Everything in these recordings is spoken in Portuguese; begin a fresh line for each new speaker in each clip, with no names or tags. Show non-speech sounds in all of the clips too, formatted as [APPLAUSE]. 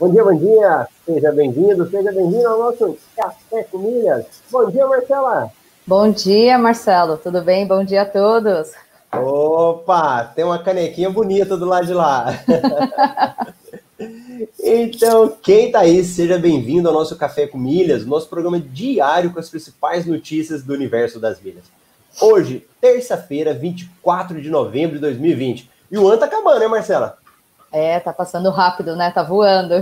Bom dia, bom dia. Seja bem-vindo, seja bem-vindo ao nosso Café com Milhas. Bom dia, Marcela.
Bom dia, Marcelo. Tudo bem? Bom dia a todos.
Opa, tem uma canequinha bonita do lado de lá. [LAUGHS] então, quem tá aí, seja bem-vindo ao nosso Café com Milhas, nosso programa diário com as principais notícias do universo das milhas. Hoje, terça-feira, 24 de novembro de 2020. E o ano tá acabando, né, Marcela?
É, tá passando rápido, né? Tá voando.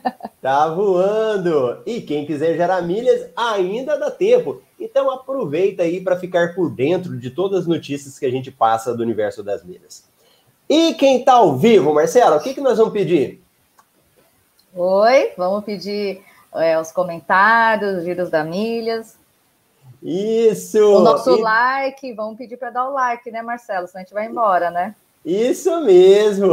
[LAUGHS]
tá voando. E quem quiser gerar milhas, ainda dá tempo. Então aproveita aí para ficar por dentro de todas as notícias que a gente passa do universo das milhas. E quem tá ao vivo, Marcela, o que, que nós vamos pedir?
Oi, vamos pedir é, os comentários, os giros da milhas.
Isso!
O nosso e... like, vamos pedir para dar o like, né, Marcelo? Senão a gente vai embora, né?
Isso mesmo!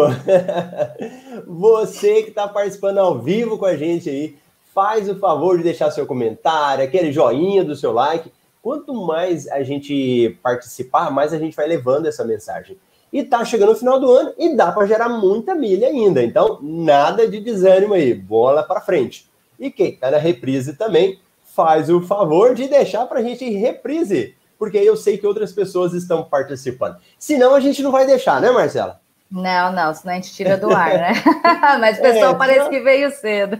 [LAUGHS] Você que está participando ao vivo com a gente aí, faz o favor de deixar seu comentário, aquele joinha do seu like. Quanto mais a gente participar, mais a gente vai levando essa mensagem. E tá chegando o final do ano e dá para gerar muita milha ainda. Então, nada de desânimo aí, bola para frente. E quem tá na reprise também, faz o favor de deixar para a gente reprise porque eu sei que outras pessoas estão participando. Senão a gente não vai deixar, né, Marcela?
Não, não, senão a gente tira do ar, né? [LAUGHS] Mas o pessoal é, parece que veio cedo.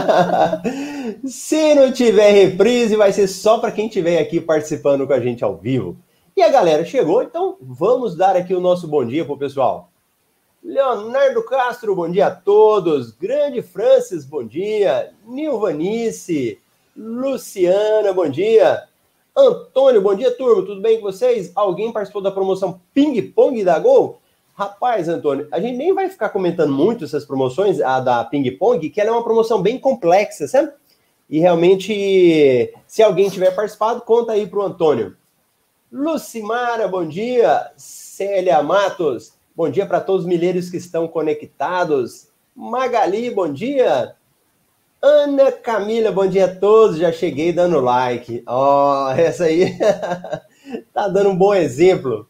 [LAUGHS]
Se não tiver reprise, vai ser só para quem estiver aqui participando com a gente ao vivo. E a galera chegou, então vamos dar aqui o nosso bom dia pro pessoal. Leonardo Castro, bom dia a todos. Grande Francis, bom dia. Nilvanice, Luciana, bom dia. Antônio, bom dia, turma. Tudo bem com vocês? Alguém participou da promoção Ping Pong da Gol? Rapaz, Antônio, a gente nem vai ficar comentando muito essas promoções, a da Ping Pong, que ela é uma promoção bem complexa, sabe? E realmente, se alguém tiver participado, conta aí pro Antônio. Lucimara, bom dia. Célia Matos, bom dia para todos os milheiros que estão conectados. Magali, bom dia. Ana Camila, bom dia a todos. Já cheguei dando like. Ó, oh, essa aí [LAUGHS] tá dando um bom exemplo.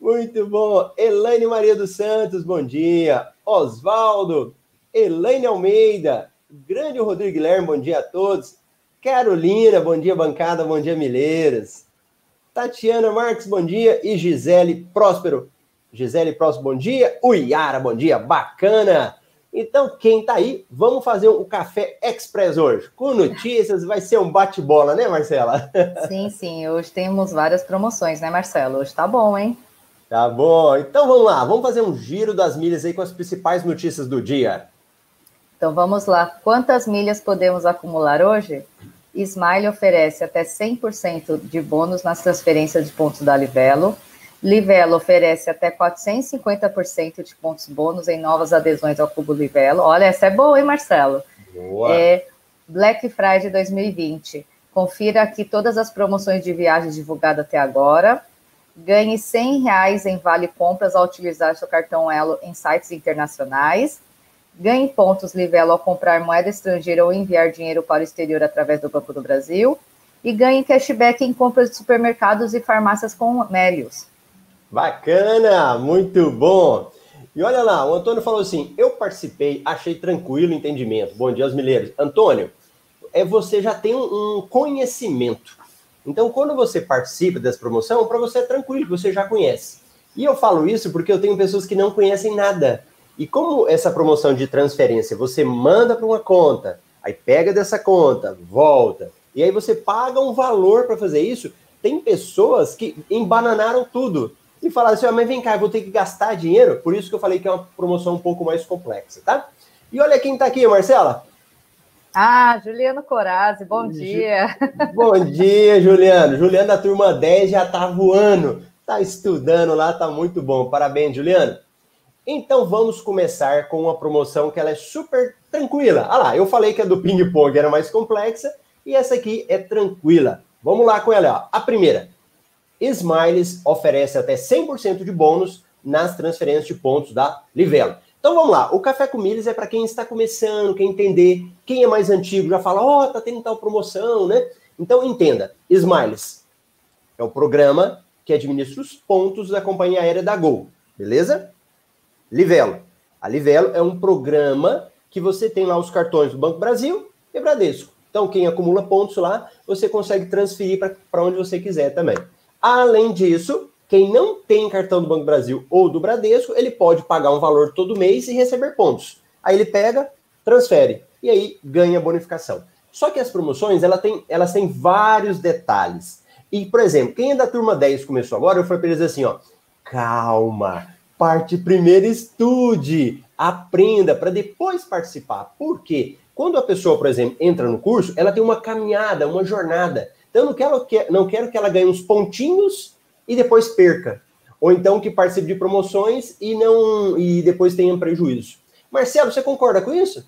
Muito bom. Elaine Maria dos Santos, bom dia. Oswaldo, Elaine Almeida, grande Rodrigo Guilherme, bom dia a todos. Carolina, bom dia, bancada, bom dia, Milheiras. Tatiana Marques, bom dia. E Gisele Próspero. Gisele Próspero, bom dia. Uiara, bom dia, bacana. Então, quem tá aí, vamos fazer um café express hoje. Com notícias, vai ser um bate-bola, né, Marcela? [LAUGHS]
Sim, sim. Hoje temos várias promoções, né, Marcelo? Hoje tá bom, hein?
Tá bom. Então vamos lá, vamos fazer um giro das milhas aí com as principais notícias do dia.
Então vamos lá. Quantas milhas podemos acumular hoje? Smile oferece até 100% de bônus nas transferências de pontos da Livelo Livelo oferece até 450% de pontos bônus em novas adesões ao Cubo Livelo. Olha, essa é boa, hein, Marcelo?
Boa.
É Black Friday 2020. Confira aqui todas as promoções de viagens divulgadas até agora. Ganhe 100 reais em vale compras ao utilizar seu cartão Elo em sites internacionais. Ganhe pontos Livelo ao comprar moeda estrangeira ou enviar dinheiro para o exterior através do Banco do Brasil. E ganhe cashback em compras de supermercados e farmácias com Melios.
Bacana, muito bom. E olha lá, o Antônio falou assim: eu participei, achei tranquilo o entendimento. Bom dia aos milheiros. Antônio, é você já tem um conhecimento. Então, quando você participa dessa promoção, para você é tranquilo, você já conhece. E eu falo isso porque eu tenho pessoas que não conhecem nada. E como essa promoção de transferência, você manda para uma conta, aí pega dessa conta, volta, e aí você paga um valor para fazer isso, tem pessoas que embananaram tudo e falar assim, ah, mas vem cá, eu vou ter que gastar dinheiro, por isso que eu falei que é uma promoção um pouco mais complexa, tá? E olha quem tá aqui, Marcela.
Ah, Juliano Corazzi, bom dia. [LAUGHS]
Bom dia, Juliano. Juliano da turma 10 já tá voando, tá estudando lá, tá muito bom. Parabéns, Juliano. Então vamos começar com uma promoção que ela é super tranquila. Ah lá, eu falei que a do ping-pong era mais complexa e essa aqui é tranquila. Vamos lá com ela, ó. A primeira, Smiles oferece até 100% de bônus nas transferências de pontos da Livelo. Então vamos lá, o Café com Milhas é para quem está começando, quer entender, quem é mais antigo já fala, ó, oh, tá tendo tal promoção, né? Então entenda, Smiles é o programa que administra os pontos da companhia aérea da Gol, beleza? Livelo. A Livelo é um programa que você tem lá os cartões do Banco Brasil e Bradesco. Então, quem acumula pontos lá, você consegue transferir para onde você quiser também. Além disso, quem não tem cartão do Banco Brasil ou do Bradesco, ele pode pagar um valor todo mês e receber pontos. Aí ele pega, transfere e aí ganha bonificação. Só que as promoções, ela tem, elas têm vários detalhes. E, por exemplo, quem é da turma 10 começou agora, eu falei para eles assim, ó, calma, parte primeiro estude, aprenda para depois participar. Por quê? Quando a pessoa, por exemplo, entra no curso, ela tem uma caminhada, uma jornada. Eu não quero, não quero que ela ganhe uns pontinhos e depois perca. Ou então que participe de promoções e não e depois tenha um prejuízo. Marcelo, você concorda com isso?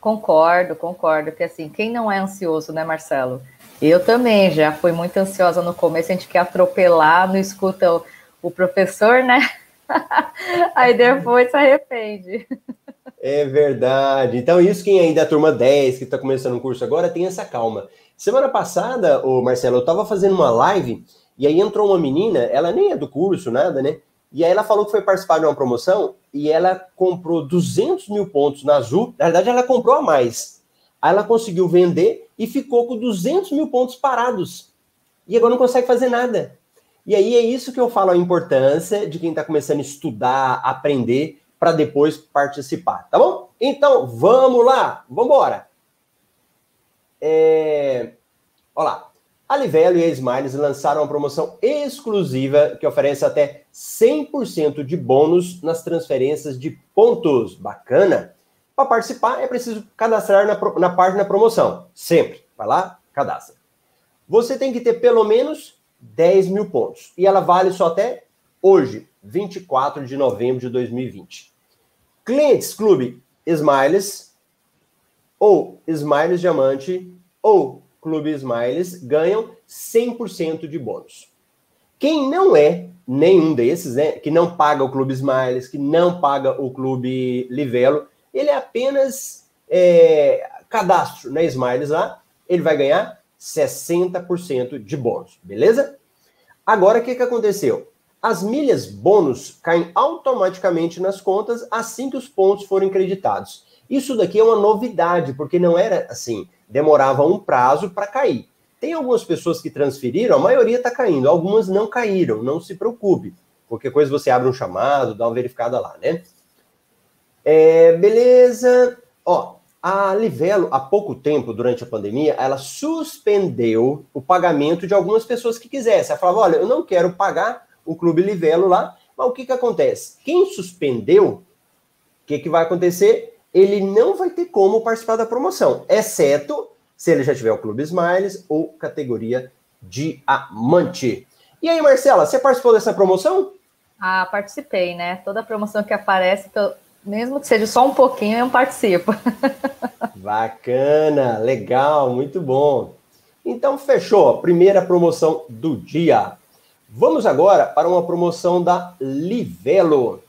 Concordo, concordo. Que assim, quem não é ansioso, né, Marcelo? Eu também já fui muito ansiosa no começo, a gente quer atropelar, não escuta o, o professor, né? [LAUGHS] Aí depois se arrepende.
É verdade. Então, isso quem aí da turma 10, que está começando o curso agora, tem essa calma. Semana passada, o Marcelo, eu estava fazendo uma live e aí entrou uma menina, ela nem é do curso, nada, né? E aí ela falou que foi participar de uma promoção e ela comprou 200 mil pontos na Azul. Na verdade, ela comprou a mais. Aí ela conseguiu vender e ficou com 200 mil pontos parados. E agora não consegue fazer nada. E aí é isso que eu falo a importância de quem está começando a estudar, aprender, para depois participar, tá bom? Então, vamos lá, vamos embora. É... Olha lá. A Livelo e a Smiles lançaram uma promoção exclusiva que oferece até 100% de bônus nas transferências de pontos. Bacana! Para participar, é preciso cadastrar na, na página promoção. Sempre. Vai lá, cadastra. Você tem que ter pelo menos 10 mil pontos. E ela vale só até hoje, 24 de novembro de 2020. Clientes Clube Smiles ou Smiles Diamante ou Clube Smiles ganham 100% de bônus. Quem não é nenhum desses, né, que não paga o Clube Smiles, que não paga o Clube Livelo, ele é apenas é, cadastro na Smiles lá, ele vai ganhar 60% de bônus, beleza? Agora, o que, que aconteceu? As milhas bônus caem automaticamente nas contas assim que os pontos forem creditados. Isso daqui é uma novidade, porque não era assim demorava um prazo para cair. Tem algumas pessoas que transferiram, a maioria está caindo, algumas não caíram, não se preocupe. Qualquer coisa você abre um chamado, dá uma verificada lá, né? É, beleza. Ó, a Livelo, há pouco tempo, durante a pandemia, ela suspendeu o pagamento de algumas pessoas que quisessem. Ela falava: olha, eu não quero pagar o Clube Livelo lá, mas o que, que acontece? Quem suspendeu, o que, que vai acontecer? ele não vai ter como participar da promoção, exceto se ele já tiver o Clube Smiles ou categoria Diamante. E aí, Marcela, você participou dessa promoção?
Ah, participei, né? Toda promoção que aparece, mesmo que seja só um pouquinho, eu participo. [LAUGHS]
Bacana, legal, muito bom. Então, fechou. Primeira promoção do dia. Vamos agora para uma promoção da Livelo.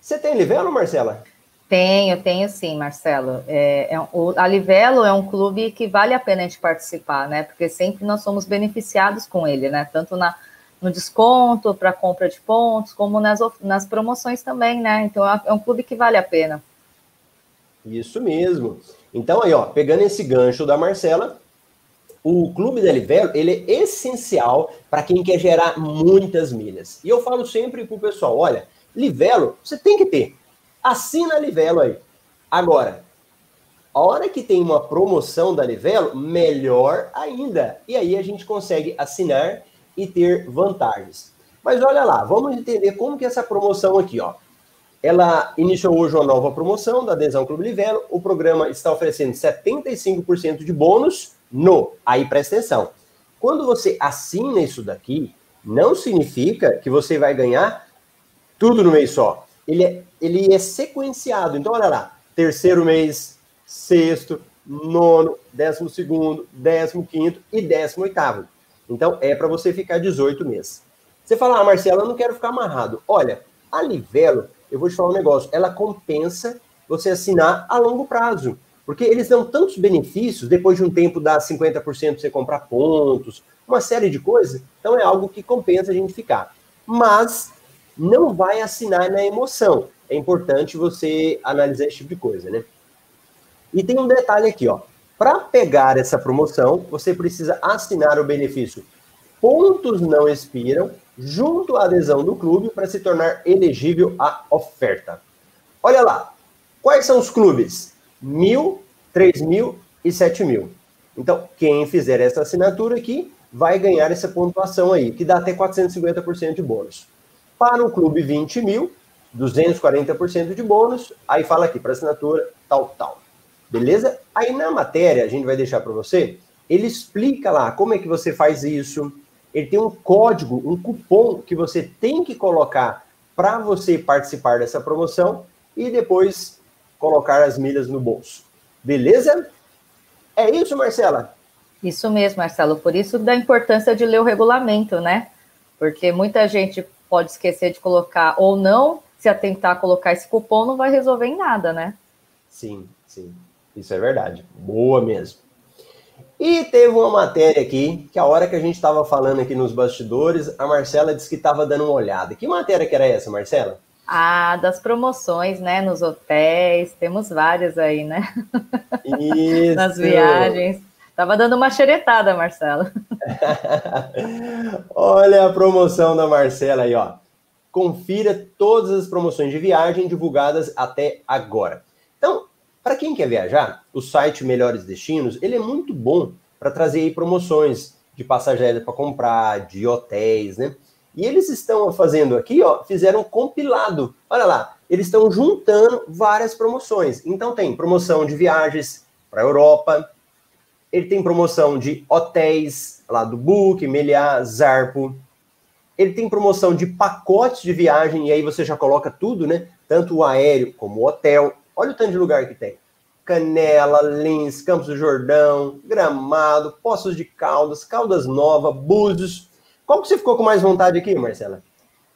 Você tem Livelo, Marcela?
Tenho, tenho sim, Marcelo. É, é, o, a Livelo é um clube que vale a pena a gente participar, né? Porque sempre nós somos beneficiados com ele, né? Tanto na, no desconto para compra de pontos, como nas, nas promoções também, né? Então é, é um clube que vale a pena.
Isso mesmo. Então aí, ó, pegando esse gancho da Marcela, o clube da Livelo, ele é essencial para quem quer gerar muitas milhas. E eu falo sempre pro pessoal, olha, Livelo, você tem que ter. Assina a Livelo aí. Agora, a hora que tem uma promoção da Livelo, melhor ainda. E aí a gente consegue assinar e ter vantagens. Mas olha lá, vamos entender como que essa promoção aqui, ó. Ela iniciou hoje uma nova promoção da Adesão Clube Livelo. O programa está oferecendo 75% de bônus no. Aí presta atenção. Quando você assina isso daqui, não significa que você vai ganhar tudo no mês só ele é, ele é sequenciado. Então, olha lá, terceiro mês, sexto, nono, décimo segundo, décimo quinto e décimo oitavo. Então, é para você ficar 18 meses. Você fala, ah, Marcelo, eu não quero ficar amarrado. Olha, a Livelo, eu vou te falar um negócio, ela compensa você assinar a longo prazo. Porque eles dão tantos benefícios, depois de um tempo dá 50% para você comprar pontos, uma série de coisas. Então é algo que compensa a gente ficar. Mas não vai assinar na emoção. É importante você analisar esse tipo de coisa, né? E tem um detalhe aqui, ó. Para pegar essa promoção, você precisa assinar o benefício Pontos Não Expiram junto à adesão do clube para se tornar elegível à oferta. Olha lá, quais são os clubes? Mil, três mil e sete mil. Então, quem fizer essa assinatura aqui vai ganhar essa pontuação aí, que dá até 450% de bônus. Para o clube 20 mil, 240% de bônus, aí fala aqui para assinatura, tal, tal. Beleza? Aí na matéria, a gente vai deixar para você, ele explica lá como é que você faz isso. Ele tem um código, um cupom que você tem que colocar para você participar dessa promoção e depois colocar as milhas no bolso. Beleza? É isso, Marcela?
Isso mesmo, Marcelo. Por isso da importância de ler o regulamento, né? Porque muita gente pode esquecer de colocar ou não, se atentar a colocar esse cupom, não vai resolver em nada, né?
Sim, sim. Isso é verdade. Boa mesmo. E teve uma matéria aqui, que a hora que a gente estava falando aqui nos bastidores, a Marcela disse que estava dando uma olhada. Que matéria que era essa, Marcela?
Ah, das promoções, né? Nos hotéis, temos várias aí, né? [LAUGHS] Isso. Nas viagens. Tava dando uma xeretada, Marcelo. [LAUGHS]
Olha a promoção da Marcela aí, ó. Confira todas as promoções de viagem divulgadas até agora. Então, para quem quer viajar, o site Melhores Destinos, ele é muito bom para trazer aí promoções de passageiros para comprar, de hotéis, né? E eles estão fazendo aqui, ó, fizeram um compilado. Olha lá, eles estão juntando várias promoções. Então tem promoção de viagens para a Europa, ele tem promoção de hotéis lá do Book, Meliá, Zarpo. Ele tem promoção de pacotes de viagem, e aí você já coloca tudo, né? Tanto o aéreo como o hotel. Olha o tanto de lugar que tem. Canela, Lins, Campos do Jordão, Gramado, Poços de Caldas, Caldas Nova, Búzios. Qual que você ficou com mais vontade aqui, Marcela?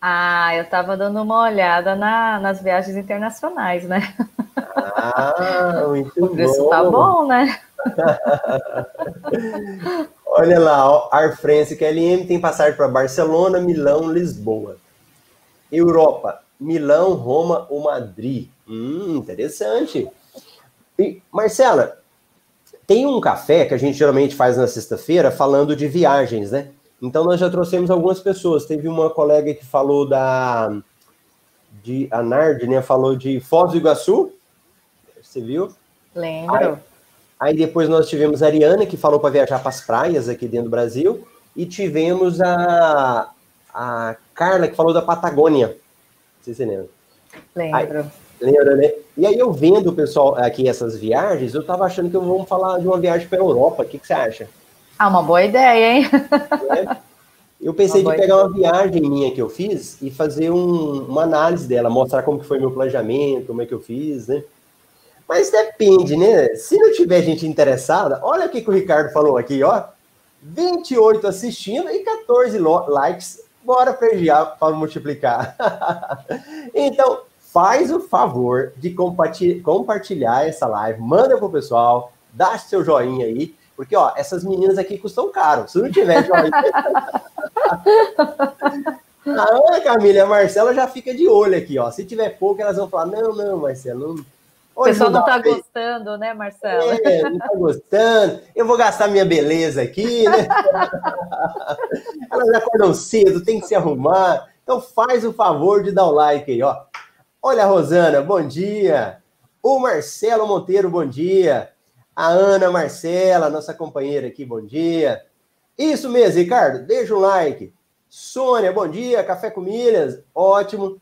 Ah, eu estava dando uma olhada na, nas viagens internacionais, né? Ah, [LAUGHS] muito o preço bom. tá bom, né? [LAUGHS]
Olha lá, Ar France KLM tem passagem para Barcelona, Milão, Lisboa. Europa, Milão, Roma ou Madrid. Hum, interessante. E, Marcela, tem um café que a gente geralmente faz na sexta-feira falando de viagens, né? Então nós já trouxemos algumas pessoas. Teve uma colega que falou da de a Nard, né? Falou de Foz do Iguaçu. Você viu?
Lembro.
Aí depois nós tivemos a Ariana, que falou para viajar para as praias aqui dentro do Brasil. E tivemos a, a Carla, que falou da Patagônia. Não sei se você lembra.
Lembro.
lembra, né? E aí eu vendo, pessoal, aqui essas viagens, eu tava achando que eu vou falar de uma viagem para a Europa. O que, que você acha?
Ah, uma boa ideia, hein?
É. Eu pensei de pegar uma viagem minha que eu fiz e fazer um, uma análise dela, mostrar como que foi meu planejamento, como é que eu fiz, né? Mas depende, né? Se não tiver gente interessada, olha o que, que o Ricardo falou aqui, ó. 28 assistindo e 14 likes. Bora pregiar para multiplicar. [LAUGHS] então, faz o favor de compartilhar essa live, manda pro pessoal, dá seu joinha aí, porque ó, essas meninas aqui custam caro. Se não tiver joinha. a Ana Camila e a Marcela já fica de olho aqui, ó. Se tiver pouco, elas vão falar: não, não, Marcela, não
o pessoal não está gostando, né, Marcelo? É,
não está gostando. Eu vou gastar minha beleza aqui, né? [LAUGHS] Elas acordam cedo, tem que se arrumar. Então faz o favor de dar o like aí, ó. Olha a Rosana, bom dia. O Marcelo Monteiro, bom dia. A Ana Marcela, nossa companheira aqui, bom dia. Isso mesmo, Ricardo, deixa um like. Sônia, bom dia. Café com milhas, ótimo.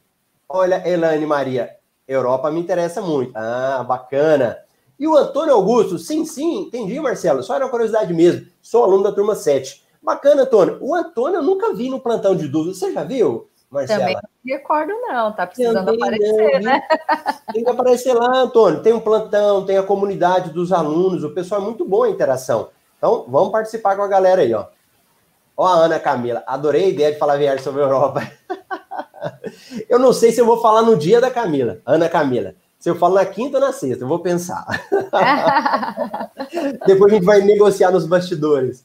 Olha, Elane Maria, Europa me interessa muito. Ah, bacana. E o Antônio Augusto, sim, sim, entendi, Marcelo. Só era uma curiosidade mesmo. Sou aluno da turma 7. Bacana, Antônio. O Antônio eu nunca vi no plantão de dúvidas. Você já viu, Marcelo?
Também não me recordo, não. Tá precisando Também aparecer, não, né?
Tem que aparecer lá, Antônio. Tem um plantão, tem a comunidade dos alunos. O pessoal é muito bom a interação. Então, vamos participar com a galera aí, ó. Ó, a Ana Camila. Adorei a ideia de falar viagem sobre a Europa. [LAUGHS] Eu não sei se eu vou falar no dia da Camila, Ana Camila. Se eu falo na quinta ou na sexta, eu vou pensar. [LAUGHS] Depois a gente vai negociar nos bastidores.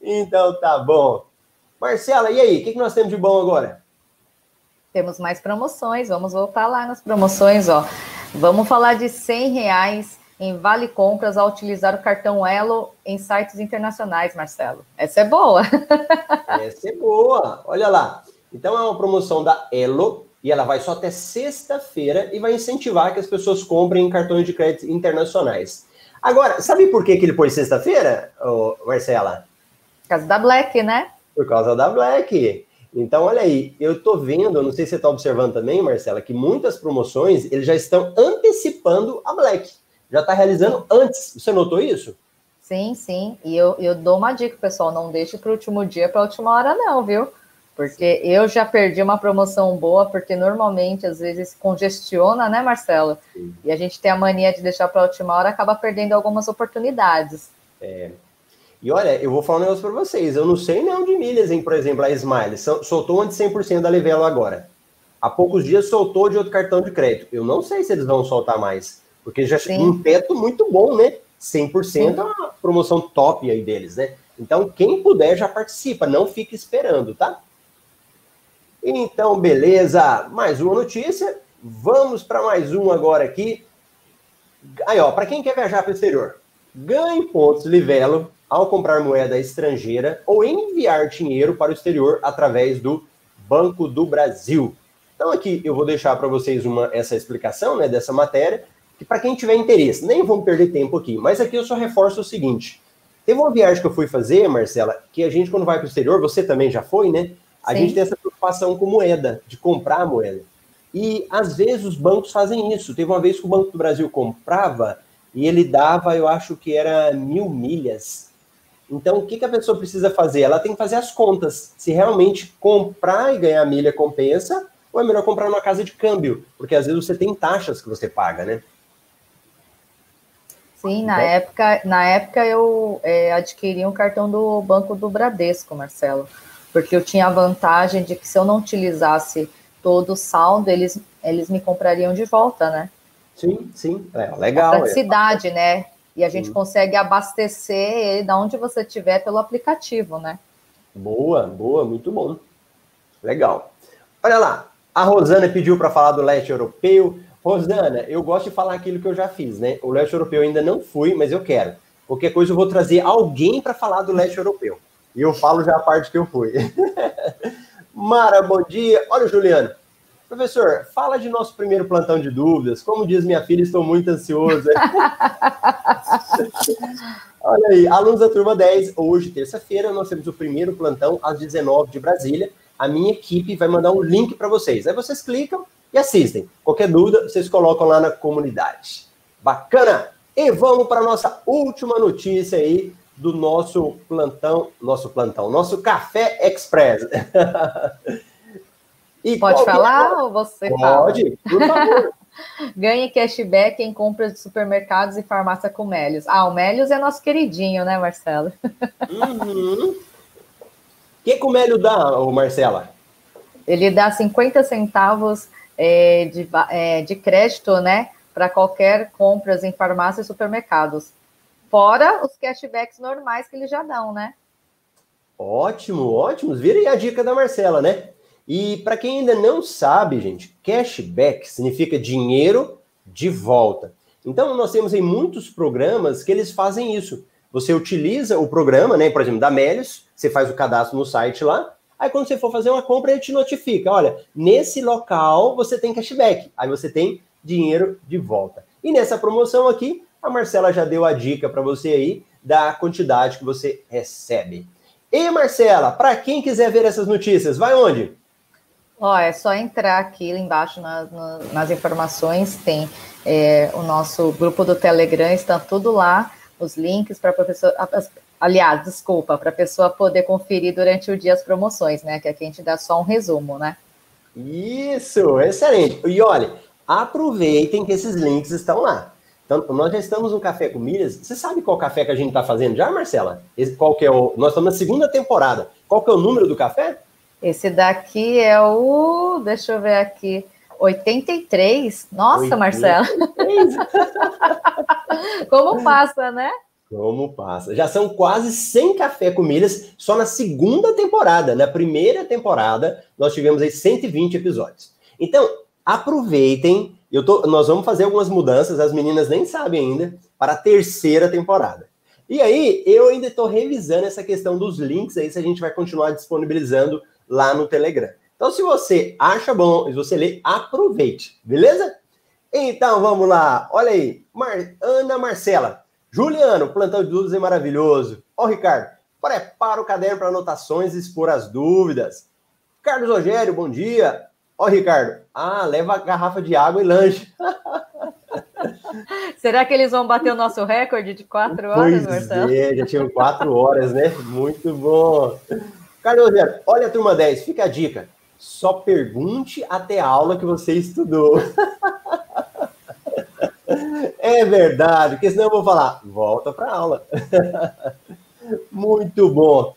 Então tá bom. Marcela, e aí? O que, que nós temos de bom agora?
Temos mais promoções. Vamos voltar lá nas promoções, ó. Vamos falar de 100 reais em vale compras ao utilizar o cartão Elo em sites internacionais, Marcelo. Essa é boa. [LAUGHS]
Essa é boa. Olha lá. Então é uma promoção da Elo e ela vai só até sexta-feira e vai incentivar que as pessoas comprem cartões de crédito internacionais. Agora, sabe por que, que ele pôs sexta-feira, Marcela?
Por causa da Black, né?
Por causa da Black. Então, olha aí, eu tô vendo, não sei se você está observando também, Marcela, que muitas promoções eles já estão antecipando a Black. Já está realizando antes. Você notou isso?
Sim, sim. E eu, eu dou uma dica, pessoal: não deixe para o último dia, para a última hora, não, viu? Porque eu já perdi uma promoção boa, porque normalmente, às vezes, congestiona, né, Marcelo? Sim. E a gente tem a mania de deixar para a última hora, acaba perdendo algumas oportunidades.
É. E olha, eu vou falar um negócio para vocês. Eu não sei nem de milhas, hein? Por exemplo, a Smile soltou uma de 100% da Livelo agora. Há poucos dias soltou de outro cartão de crédito. Eu não sei se eles vão soltar mais. Porque já Sim. um teto muito bom, né? 100% Sim. é uma promoção top aí deles, né? Então, quem puder já participa, não fique esperando, tá? Então, beleza. Mais uma notícia. Vamos para mais um agora aqui. Aí, ó, para quem quer viajar para o exterior, ganhe pontos Livelo ao comprar moeda estrangeira ou enviar dinheiro para o exterior através do Banco do Brasil. Então, aqui eu vou deixar para vocês uma, essa explicação né, dessa matéria, que para quem tiver interesse, nem vamos perder tempo aqui, mas aqui eu só reforço o seguinte. Teve uma viagem que eu fui fazer, Marcela, que a gente, quando vai para o exterior, você também já foi, né? A Sim. gente tem essa preocupação com moeda, de comprar moeda. E às vezes os bancos fazem isso. Teve uma vez que o Banco do Brasil comprava e ele dava, eu acho que era mil milhas. Então, o que, que a pessoa precisa fazer? Ela tem que fazer as contas. Se realmente comprar e ganhar milha compensa, ou é melhor comprar numa casa de câmbio, porque às vezes você tem taxas que você paga, né?
Sim, na então, época, na época eu é, adquiri um cartão do Banco do Bradesco, Marcelo porque eu tinha a vantagem de que se eu não utilizasse todo o saldo, eles, eles me comprariam de volta, né?
Sim, sim, é legal.
A praticidade, é. né? E a gente sim. consegue abastecer ele da onde você estiver pelo aplicativo, né?
Boa, boa, muito bom. Legal. Olha lá, a Rosana pediu para falar do leste europeu. Rosana, eu gosto de falar aquilo que eu já fiz, né? O leste europeu ainda não fui, mas eu quero. Qualquer coisa eu vou trazer alguém para falar do leste europeu. E eu falo já a parte que eu fui. [LAUGHS] Mara, bom dia. Olha, Juliano. Professor, fala de nosso primeiro plantão de dúvidas. Como diz minha filha, estou muito ansioso. [LAUGHS] Olha aí, alunos da turma 10, hoje, terça-feira, nós temos o primeiro plantão às 19 de Brasília. A minha equipe vai mandar um link para vocês. Aí vocês clicam e assistem. Qualquer dúvida, vocês colocam lá na comunidade. Bacana? E vamos para a nossa última notícia aí do nosso plantão, nosso plantão, nosso Café Express. [LAUGHS]
e Pode falar é? ou você
Pode, fala? Pode, por favor. [LAUGHS]
Ganhe cashback em compras de supermercados e farmácia com Melios. Ah, o Melios é nosso queridinho, né, Marcelo?
Uhum. O que, que o Mélio dá, Marcela?
Ele dá 50 centavos é, de, é, de crédito, né, para qualquer compras em farmácia e supermercados. Fora os cashbacks normais que eles já dão, né?
Ótimo, ótimo. Vira a dica da Marcela, né? E para quem ainda não sabe, gente, cashback significa dinheiro de volta. Então, nós temos em muitos programas que eles fazem isso. Você utiliza o programa, né? Por exemplo, da Melios, você faz o cadastro no site lá. Aí, quando você for fazer uma compra, ele te notifica: olha, nesse local você tem cashback. Aí você tem dinheiro de volta. E nessa promoção aqui, a Marcela já deu a dica para você aí da quantidade que você recebe. E Marcela, para quem quiser ver essas notícias, vai onde?
Ó, é só entrar aqui embaixo nas, informações, tem é, o nosso grupo do Telegram, está tudo lá, os links para a professora. Aliás, desculpa, para a pessoa poder conferir durante o dia as promoções, né? Que aqui a gente dá só um resumo, né?
Isso, excelente. E olha, aproveitem que esses links estão lá. Então, nós já estamos no Café com Milhas. Você sabe qual café que a gente está fazendo já, Marcela? Qual que é o... Nós estamos na segunda temporada. Qual que é o número do café?
Esse daqui é o... Deixa eu ver aqui. 83? Nossa, 83. Marcela. [LAUGHS] Como passa, né?
Como passa. Já são quase 100 café com milhas só na segunda temporada. Na primeira temporada, nós tivemos aí 120 episódios. Então, aproveitem eu tô, nós vamos fazer algumas mudanças, as meninas nem sabem ainda. para a terceira temporada. E aí, eu ainda estou revisando essa questão dos links aí, se a gente vai continuar disponibilizando lá no Telegram. Então, se você acha bom, se você lê, aproveite, beleza? Então, vamos lá. Olha aí, Mar... Ana Marcela. Juliano, plantão de dúvidas é maravilhoso. Ó, Ricardo, prepara o caderno para anotações e expor as dúvidas. Carlos Rogério, bom dia. Ó, Ricardo, ah, leva a garrafa de água e lanche. [LAUGHS]
Será que eles vão bater o nosso recorde de quatro horas,
pois Marcelo? É, já tinham quatro horas, né? Muito bom. Carlos Rogério, olha a turma 10, fica a dica. Só pergunte até a aula que você estudou. [LAUGHS] É verdade, porque senão eu vou falar, volta para aula. [LAUGHS] Muito bom.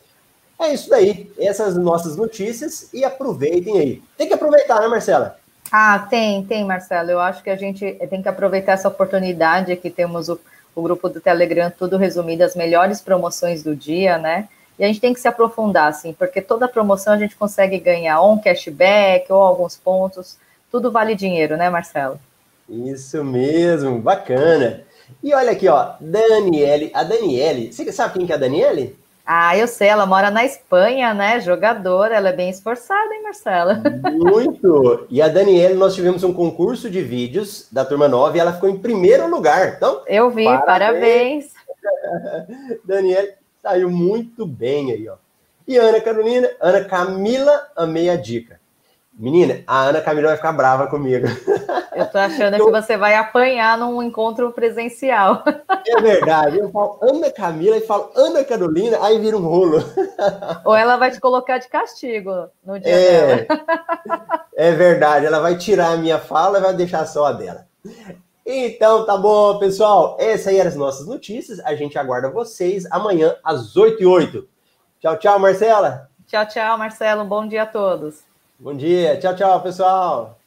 É isso daí, essas nossas notícias e aproveitem aí. Tem que aproveitar, né, Marcela?
Ah, tem, tem, Marcelo. Eu acho que a gente tem que aproveitar essa oportunidade que temos o, o grupo do Telegram, tudo resumido, as melhores promoções do dia, né? E a gente tem que se aprofundar, assim, porque toda promoção a gente consegue ganhar ou um cashback ou alguns pontos. Tudo vale dinheiro, né, Marcelo?
Isso mesmo, bacana. E olha aqui, ó, Daniele, a Daniele, você sabe quem que é a Daniele?
Ah, eu sei, ela mora na Espanha, né? Jogadora, ela é bem esforçada, hein, Marcela? [LAUGHS]
Muito! E a Daniele, nós tivemos um concurso de vídeos da turma 9 e ela ficou em primeiro lugar. Então,
eu vi, parabéns.
parabéns. [LAUGHS] Daniele saiu muito bem aí, ó. E Ana Carolina, Ana Camila, amei a dica. Menina, a Ana Camila vai ficar brava comigo. [LAUGHS]
Eu tô achando eu... que você vai apanhar num encontro presencial. [LAUGHS]
É verdade. Eu falo Ana Camila e falo Ana Carolina, aí vira um rolo. [LAUGHS]
Ou ela vai te colocar de castigo no dia é, dela.
É verdade. Ela vai tirar a minha fala e vai deixar só a dela. Então, tá bom, pessoal. Essas aí eram as nossas notícias. A gente aguarda vocês amanhã às 8 e 8. Tchau, tchau, Marcela.
Tchau, tchau, Marcelo. Bom dia a todos.
Bom dia. Tchau, tchau, pessoal.